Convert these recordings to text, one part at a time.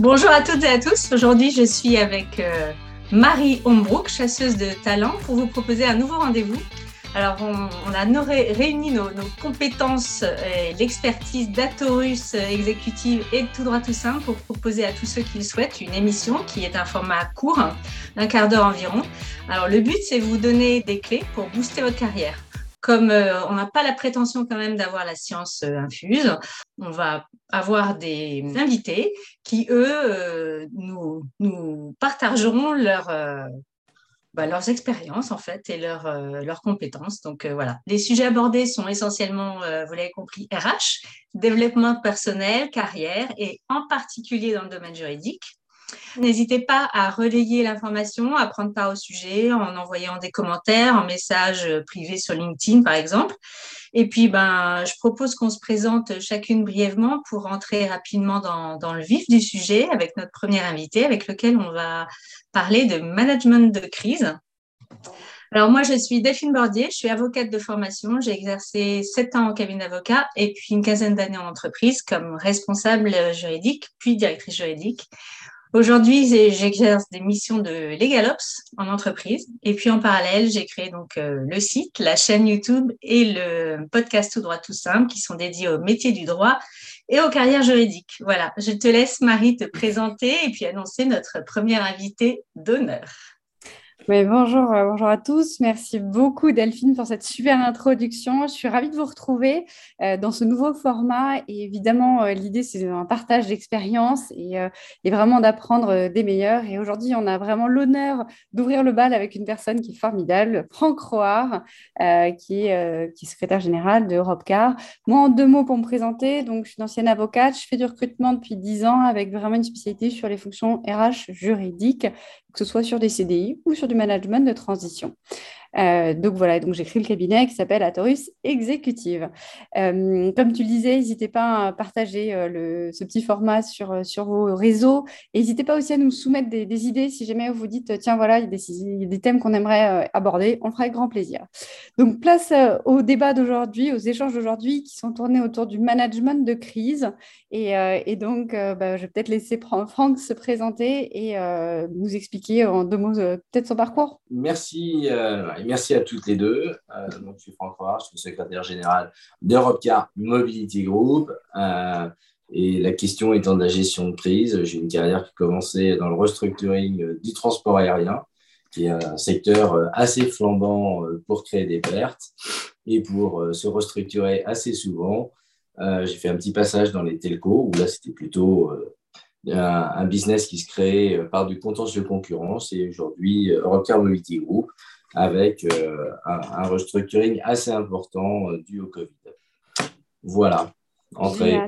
Bonjour à toutes et à tous. Aujourd'hui, je suis avec euh, Marie Hombrook, chasseuse de talent, pour vous proposer un nouveau rendez-vous. Alors, on, a réuni nos, compétences et l'expertise d'Atorus exécutive et de Tout droit tout simple pour proposer à tous ceux qui le souhaitent une émission qui est un format court, d'un quart d'heure environ. Alors, le but, c'est vous donner des clés pour booster votre carrière comme euh, on n'a pas la prétention quand même d'avoir la science euh, infuse, on va avoir des invités qui, eux, euh, nous, partageront bah, leurs expériences en fait et leurs compétences. Donc voilà, les sujets abordés sont essentiellement, vous l'avez compris, RH, développement personnel, carrière et en particulier dans le domaine juridique. N'hésitez pas à relayer l'information, à prendre part au sujet en envoyant des commentaires, en message privé sur LinkedIn, par exemple. Et puis, ben, je propose qu'on se présente chacune brièvement pour rentrer rapidement dans, le vif du sujet avec notre premier invité, avec lequel on va parler de management de crise. Alors moi, je suis Delphine Bordier, je suis avocate de formation. J'ai exercé sept ans en cabinet d'avocat et puis une quinzaine d'années en entreprise comme responsable juridique, puis directrice juridique. Aujourd'hui, j'exerce des missions de LegalOps en entreprise. Et puis en parallèle, j'ai créé donc euh, le site, la chaîne YouTube et le podcast Tout droit tout simple qui sont dédiés au métier du droit et aux carrières juridiques. Voilà, je te laisse Marie te présenter et puis annoncer notre première invitée d'honneur bonjour, euh, bonjour à tous. Merci beaucoup Delphine pour cette super introduction. Je suis ravie de vous retrouver euh, dans ce nouveau format. Et évidemment, euh, l'idée, c'est un partage d'expériences et, vraiment d'apprendre des meilleurs. Et aujourd'hui, on a vraiment l'honneur d'ouvrir le bal avec une personne qui est formidable, Franck Roard, qui, est, secrétaire général de Europcar. Moi, en deux mots pour me présenter, donc, je suis une ancienne avocate. Je fais du recrutement depuis dix ans avec vraiment une spécialité sur les fonctions RH juridiques que ce soit sur des CDI ou sur du management de transition. Euh, donc voilà, donc j'ai créé le cabinet qui s'appelle Atorus Executive. Euh, comme tu le disais, n'hésitez pas à partager euh, ce petit format sur, sur vos réseaux. N'hésitez pas aussi à nous soumettre des, idées si jamais vous dites, tiens, voilà, il y a des, thèmes qu'on aimerait aborder. On le fera avec grand plaisir. Donc place au débat d'aujourd'hui, aux échanges d'aujourd'hui qui sont tournés autour du management de crise. Et, et donc, bah, je vais peut-être laisser Franck se présenter et nous expliquer en deux mots peut-être son parcours. Merci merci à toutes les deux. Euh, donc, je suis Franck Roy, je suis secrétaire général d'Europecar Mobility Group. Euh, et la question étant de la gestion de crise, j'ai une carrière qui a commencé dans le restructuring du transport aérien, qui est un secteur assez flambant pour créer des pertes et pour se restructurer assez souvent. Euh, j'ai fait un petit passage dans les telcos, où là, c'était plutôt un, business qui se crée par du contentieux concurrence. Et aujourd'hui, Europcar Mobility Group avec euh, un, restructuring assez important euh, dû au Covid. Voilà, entrée.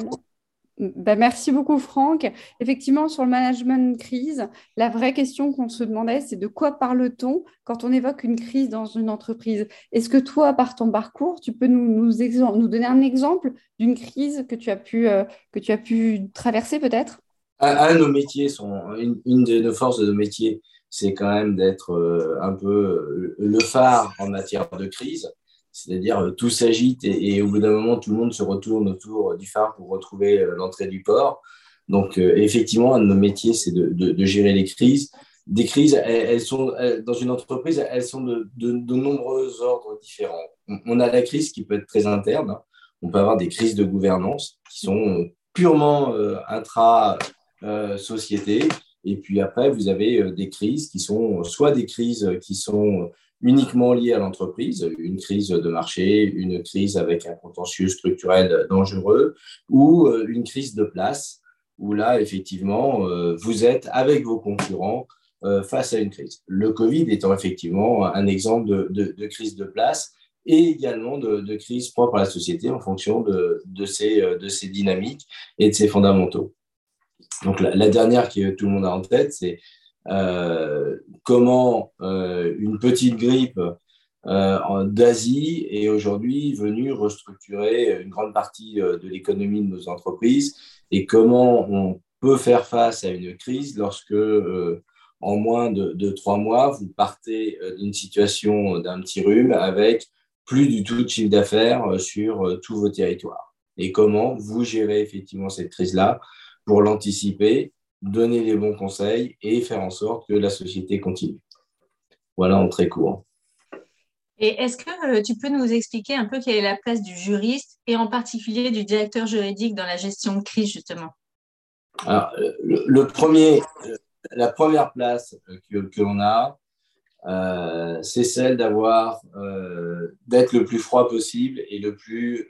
Ben, merci beaucoup, Franck. Effectivement, sur le management de crise, la vraie question qu'on se demandait, c'est de quoi parle-t-on quand on évoque une crise dans une entreprise? Est-ce que toi, par ton parcours, tu peux nous, nous, nous donner un exemple d'une crise que tu as pu, euh, que tu as pu traverser peut-être? Un, de nos métiers, sont, une, une, de nos forces de nos métiers, c'est quand même d'être euh, un peu euh, le phare en matière de crise. C'est-à-dire, euh, tout s'agite et, au bout d'un moment, tout le monde se retourne autour du phare pour retrouver l'entrée du port. Donc, effectivement, un de nos métiers, c'est de, gérer les crises. Des crises, elles, sont, dans une entreprise, elles sont de, nombreux ordres différents. On, a la crise qui peut être très interne. Hein. On peut avoir des crises de gouvernance qui sont purement intra-société. Et puis après, vous avez euh, des crises qui sont soit des crises qui sont uniquement liées à l'entreprise, une crise de marché, une crise avec un contentieux structurel dangereux, ou euh, une crise de place, où là, effectivement, euh, vous êtes avec vos concurrents face à une crise. Le Covid étant effectivement un exemple de, crise de place et également de, crise propre à la société en fonction de, ces, de ces dynamiques et de ces fondamentaux. Donc la, dernière que tout le monde a en tête, c'est euh, comment euh, une petite grippe euh, d'Asie est aujourd'hui venue restructurer une grande partie de l'économie de nos entreprises et comment on peut faire face à une crise lorsque en moins de, trois mois, vous partez d'une situation d'un petit rhume avec plus du tout de chiffre d'affaires sur tous vos territoires. Et comment vous gérez effectivement cette crise-là pour l'anticiper donner les bons conseils et faire en sorte que la société continue. Voilà en très court. Et est-ce que euh, tu peux nous expliquer un peu quelle est la place du juriste et en particulier du directeur juridique dans la gestion de crise, justement? Alors, le, premier, la première place que, que l'on a, euh, c'est celle d'avoir, euh, d'être le plus froid possible et le plus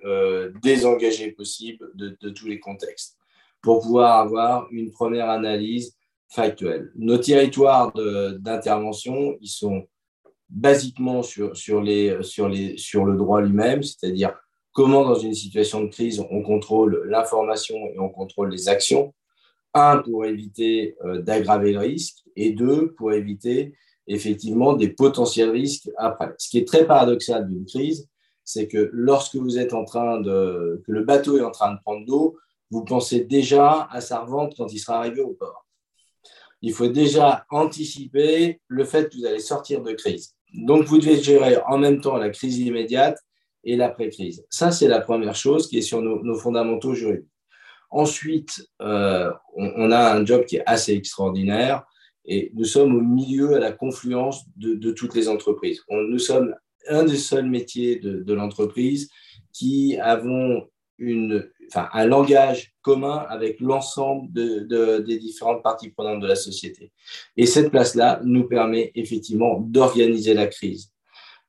désengagé possible de, de, tous les contextes pour pouvoir avoir une première analyse factuelle. Nos territoires d'intervention, ils sont basiquement sur, sur, les, sur, les, sur le droit lui-même, c'est-à-dire comment dans une situation de crise on contrôle l'information et on contrôle les actions. Un, pour éviter euh, d'aggraver le risque et deux, pour éviter effectivement des potentiels risques après. Ce qui est très paradoxal d'une crise, c'est que lorsque vous êtes en train de, que le bateau est en train de prendre l'eau, vous pensez déjà à sa revente quand il sera arrivé au port. Il faut déjà anticiper le fait que vous allez sortir de crise. Donc, vous devez gérer en même temps la crise immédiate et l'après-crise. Ça, c'est la première chose qui est sur nos, fondamentaux juridiques. Ensuite, euh, on, a un job qui est assez extraordinaire et nous sommes au milieu, à la confluence de, toutes les entreprises. nous sommes un des seuls métiers de, de l'entreprise qui avons une, enfin, un langage commun avec l'ensemble de, des différentes parties prenantes de la société. Et cette place-là nous permet effectivement d'organiser la crise,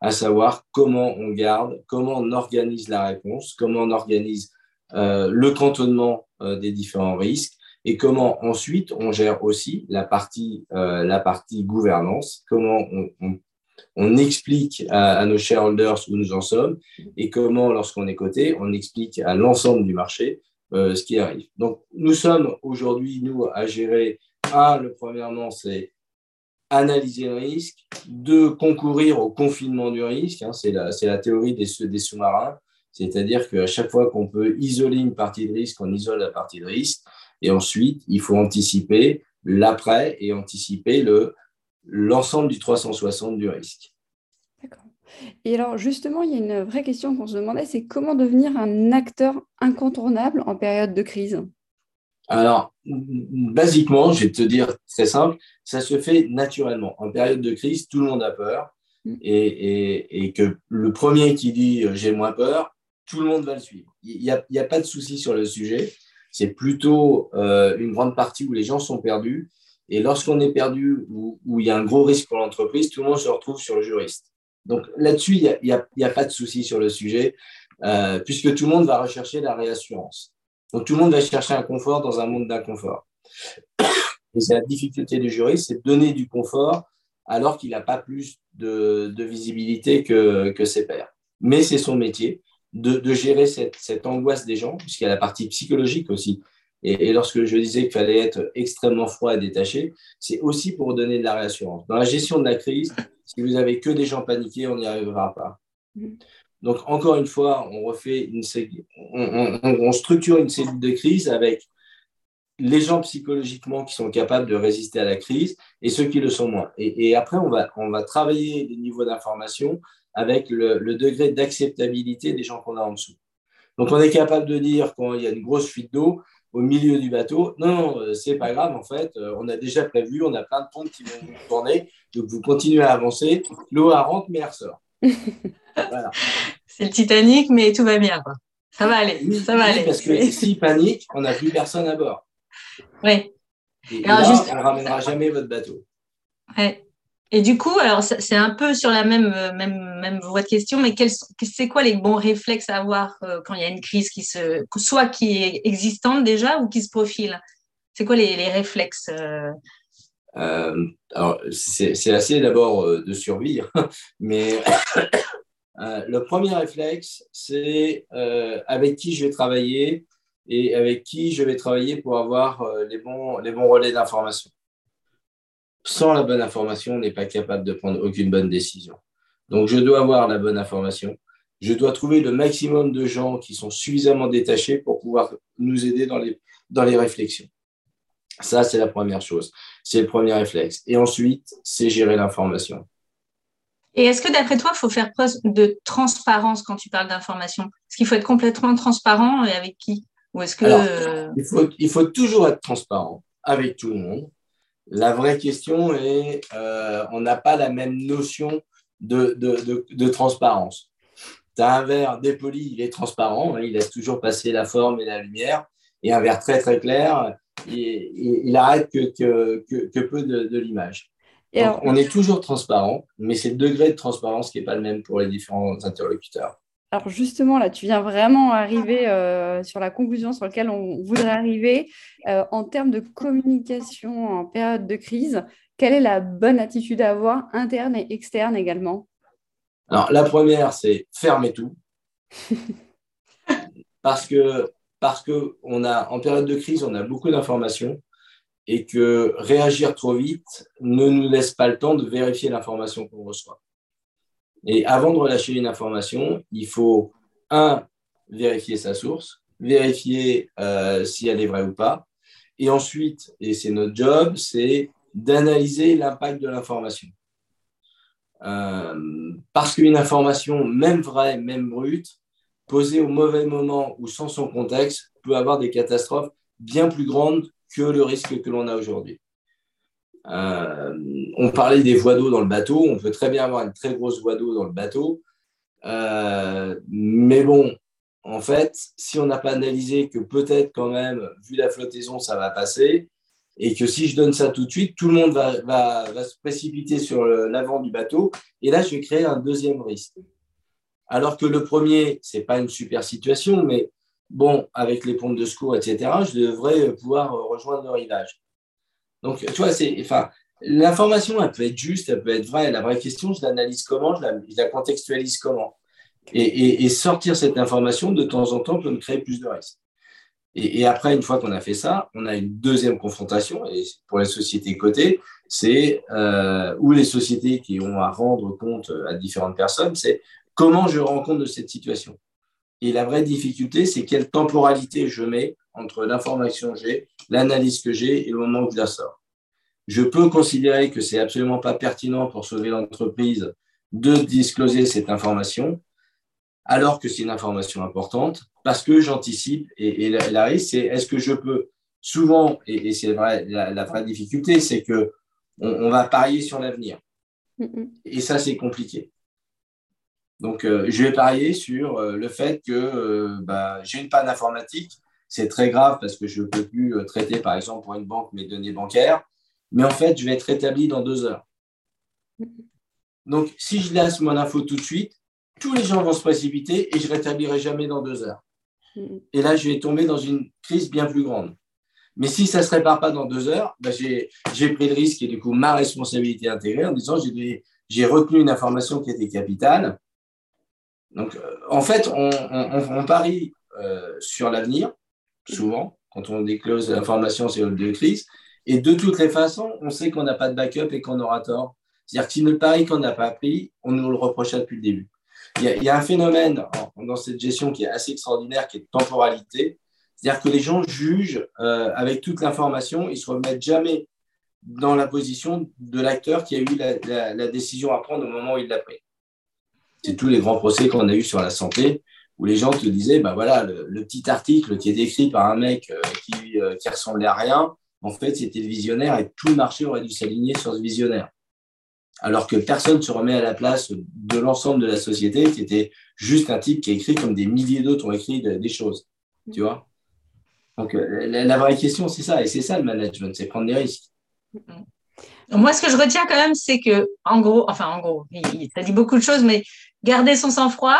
à savoir comment on garde, comment on organise la réponse, comment on organise euh, le cantonnement euh, des différents risques et comment ensuite on gère aussi la partie, euh, la partie gouvernance, comment on, on on explique à, nos shareholders où nous en sommes et comment, lorsqu'on est coté, on explique à l'ensemble du marché euh, ce qui arrive. Donc, nous sommes aujourd'hui, nous, à gérer, un, le premièrement, c'est analyser le risque, deux, concourir au confinement du risque, hein, c'est la, la, théorie des, des sous-marins, c'est-à-dire qu'à chaque fois qu'on peut isoler une partie de risque, on isole la partie de risque, et ensuite, il faut anticiper l'après et anticiper le l'ensemble du 360 du risque. D'accord. Et alors justement, il y a une vraie question qu'on se demandait, c'est comment devenir un acteur incontournable en période de crise? Alors, basiquement, je vais te dire très simple, ça se fait naturellement. En période de crise, tout le monde a peur. Mm. Et, que le premier qui dit euh, j'ai moins peur, tout le monde va le suivre. Il n'y a, a, pas de souci sur le sujet. C'est plutôt euh, une grande partie où les gens sont perdus et lorsqu'on est perdu ou où, il y a un gros risque pour l'entreprise, tout le monde se retrouve sur le juriste. Donc là-dessus, il n'y a, pas de souci sur le sujet, euh, puisque tout le monde va rechercher la réassurance. Donc tout le monde va chercher un confort dans un monde d'inconfort. Et c'est la difficulté du juriste, c'est de donner du confort alors qu'il n'a pas plus de, visibilité que, ses pairs. Mais c'est son métier de, gérer cette, angoisse des gens, puisqu'il y a la partie psychologique aussi. Et, lorsque je disais qu'il fallait être extrêmement froid et détaché, c'est aussi pour donner de la réassurance. Dans la gestion de la crise, si vous avez que des gens paniqués, on n'y arrivera pas. Mm-hmm. Donc, encore une fois, on refait une on, on, structure une cellule de crise avec les gens psychologiquement qui sont capables de résister à la crise et ceux qui le sont moins. Et, après, on va, on va travailler les niveaux d'information avec le, le degré d'acceptabilité des gens qu'on a en dessous. Donc, on est capable de dire quand il y a une grosse fuite d'eau, au milieu du bateau. Non, non, euh, c'est pas grave, en fait, euh, on a déjà prévu, on a plein de pompes qui vont tourner, donc vous continuez à avancer, l'eau rentre, mais elle ressort. C'est le Titanic, mais tout va bien, quoi. Ça va aller, ça va aller. Parce que s'il panique, on n'a plus personne à bord. Oui. Et, Alors, juste... on ne ramènera jamais votre bateau. Ouais. Et du coup, alors c'est un peu sur la même, euh, même, même voie de question, mais c'est quoi les bons réflexes à avoir euh, quand il y a une crise qui se, soit qui est existante déjà ou qui se profile? C'est quoi les, réflexes euh? Alors, c'est assez d'abord de survie, mais le premier réflexe, c'est avec qui je vais travailler et avec qui je vais travailler pour avoir les, bons, les bons relais d'information sans la bonne information, on n'est pas capable de prendre aucune bonne décision. Donc, je dois avoir la bonne information. Je dois trouver le maximum de gens qui sont suffisamment détachés pour pouvoir nous aider dans les, dans les réflexions. Ça, c'est la première chose. C'est le premier réflexe. Et ensuite, c'est gérer l'information. Et est-ce que d'après toi, il faut faire preuve de transparence quand tu parles d'information? Est-ce qu'il faut être complètement transparent et avec qui? Ou est-ce que il, faut, il faut toujours être transparent. avec tout le monde. La vraie question est, euh, on n'a pas la même notion de, de, transparence. Tu as un verre dépoli, il est transparent, hein, il laisse toujours passer la forme et la lumière, et un verre très très clair, il arrête que, que, que, peu de, l'image. on est toujours transparent, mais c'est le degré de transparence qui n'est pas le même pour les différents interlocuteurs. Alors justement, là, tu viens vraiment arriver euh, sur la conclusion sur laquelle on voudrait arriver. Euh, en termes de communication en période de crise, quelle est la bonne attitude à avoir, interne et externe également? Alors la première, c'est fermer tout. parce que, parce que on a, en période de crise, on a beaucoup d'informations et que réagir trop vite ne nous laisse pas le temps de vérifier l'information qu'on reçoit. Et avant de relâcher une information, il faut, un, vérifier sa source, vérifier euh, si elle est vraie ou pas. Et ensuite, et c'est notre job, c'est d'analyser l'impact de l'information. Euh, parce qu'une information, même vraie, même brute, posée au mauvais moment ou sans son contexte, peut avoir des catastrophes bien plus grandes que le risque que l'on a aujourd'hui. Euh, on parlait des voies d'eau dans le bateau. On peut très bien avoir une très grosse voie d'eau dans le bateau. Euh, mais bon, en fait, si on n'a pas analysé que peut-être quand même, vu la flottaison, ça va passer, et que si je donne ça tout de suite, tout le monde va, va, se précipiter sur l'avant du bateau, et là, je vais créer un deuxième risque. Alors que le premier, c'est pas une super situation, mais bon, avec les pompes de secours, etc., je devrais pouvoir rejoindre le rivage. Donc, tu vois, c'est, enfin, l'information, elle peut être juste, elle peut être vraie. La vraie question, je l'analyse comment, je la, contextualise comment? Et, sortir cette information de temps en temps peut me créer plus de risques. Et, après, une fois qu'on a fait ça, on a une deuxième confrontation. Et pour les sociétés cotées, c'est euh, ou les sociétés qui ont à rendre compte à différentes personnes, c'est comment je rends compte de cette situation. Et la vraie difficulté, c'est quelle temporalité je mets entre l'information que j'ai, l'analyse que j'ai et le moment où je la sors. Je peux considérer que c'est absolument pas pertinent pour sauver l'entreprise de discloser cette information, alors que c'est une information importante, parce que j'anticipe et, la, risque, c'est est-ce que je peux souvent, et, c'est vrai, la, vraie difficulté, c'est que on, va parier sur l'avenir. Et ça, c'est compliqué. Donc, euh, je vais parier sur euh, le fait que euh, bah, j'ai une panne informatique c'est très grave parce que je ne peux plus euh, traiter, par exemple, pour une banque mes données bancaires. Mais en fait, je vais être rétabli dans deux heures. Donc, si je laisse mon info tout de suite, tous les gens vont se précipiter et je ne rétablirai jamais dans deux heures. Et là, je vais tomber dans une crise bien plus grande. Mais si ça ne se répare pas dans deux heures, ben, j'ai pris le risque et du coup, ma responsabilité intégrée en disant j'ai retenu une information qui était capitale. Donc, euh, en fait, on, parie euh, sur l'avenir souvent, quand on déclose l'information sur le crise. Et de toutes les façons, on sait qu'on n'a pas de backup et qu'on aura tort. C'est-à-dire que si le pari qu'on n'a pas pris, on nous le reprochera depuis le début. Il y, a, un phénomène dans cette gestion qui est assez extraordinaire, qui est de temporalité. C'est-à-dire que les gens jugent euh, avec toute l'information, ils ne se remettent jamais dans la position de l'acteur qui a eu la, décision à prendre au moment où il l'a pris. C'est tous les grands procès qu'on a eu sur la santé où les gens te disaient, bah voilà, le, petit article qui est écrit par un mec euh, qui, euh, qui ressemblait à rien, en fait, c'était le visionnaire et tout le marché aurait dû s'aligner sur ce visionnaire. Alors que personne ne se remet à la place de l'ensemble de la société, qui était juste un type qui a écrit comme des milliers d'autres ont écrit des choses. Tu vois Donc, euh, la, vraie question, c'est ça. Et c'est ça le management, c'est prendre des risques. Moi, ce que je retiens quand même, c'est que, en gros, enfin, en gros, il, a dit beaucoup de choses, mais garder son sang-froid,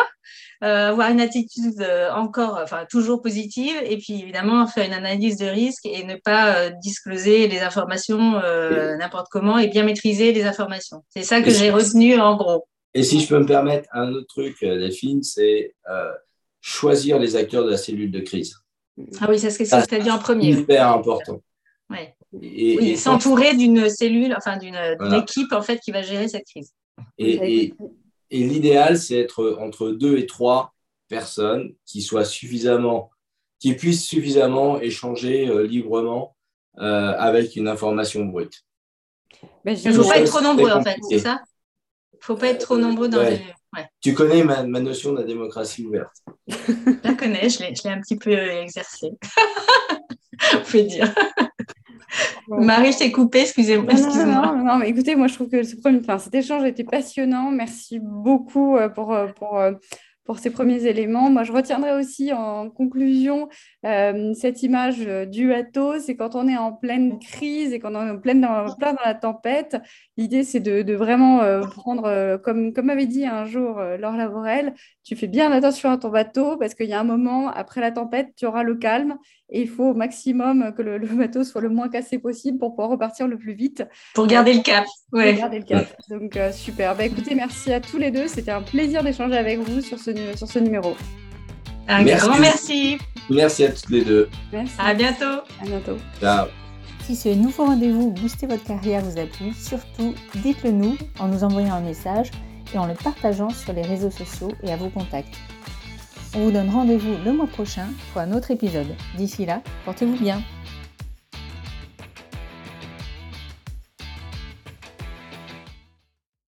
avoir une attitude euh, encore, enfin toujours positive, et puis évidemment faire une analyse de risque et ne pas euh, discloser les informations n'importe comment et bien maîtriser les informations. C'est ça que j'ai retenu en gros. Et si je peux me permettre un autre truc, Delphine, c'est choisir les acteurs de la cellule de crise. Ah oui, c'est ce que tu as dit en premier. C'est hyper important. Ouais. oui, s'entourer d'une cellule, enfin d'une équipe en fait qui va gérer cette crise. et, et l'idéal, c'est être entre deux et trois personnes qui soient suffisamment, qui puissent suffisamment échanger euh, librement euh, avec une information brute. Il ne faut pas être trop nombreux, en fait, c'est ça? Il ne faut pas être trop nombreux dans les... Tu connais ma, notion de la démocratie ouverte Je la connais, je l'ai un petit peu exercée. On peut dire. Marie, je t'ai coupé, excusez-moi. non, non, non, mais écoutez, moi je trouve que ce premier, enfin, cet échange été passionnant. Merci beaucoup pour, pour, pour ces premiers éléments. Moi, je retiendrai aussi en conclusion euh, cette image euh, du bateau. C'est quand on est en pleine crise et quand on est en pleine dans, plein dans la tempête. L'idée, c'est de, vraiment euh, prendre, comme, comme avait dit un jour Laure Lavorel, tu fais bien attention à ton bateau parce qu'il y a un moment, après la tempête, tu auras le calme et il faut au maximum que le, bateau soit le moins cassé possible pour pouvoir repartir le plus vite. Pour garder le cap. Ouais. Pour garder le cap. Donc, super. Bah, écoutez, merci à tous les deux. C'était un plaisir d'échanger avec vous sur ce, sur ce numéro. Un grand merci. Merci à toutes les deux. Merci. À bientôt. À bientôt. Ciao. Si ce nouveau rendez-vous Booster votre carrière vous a plu, surtout dites-le nous en nous envoyant un message et en le partageant sur les réseaux sociaux et à vos contacts. On vous donne rendez-vous le mois prochain pour un autre épisode. D'ici là, portez-vous bien.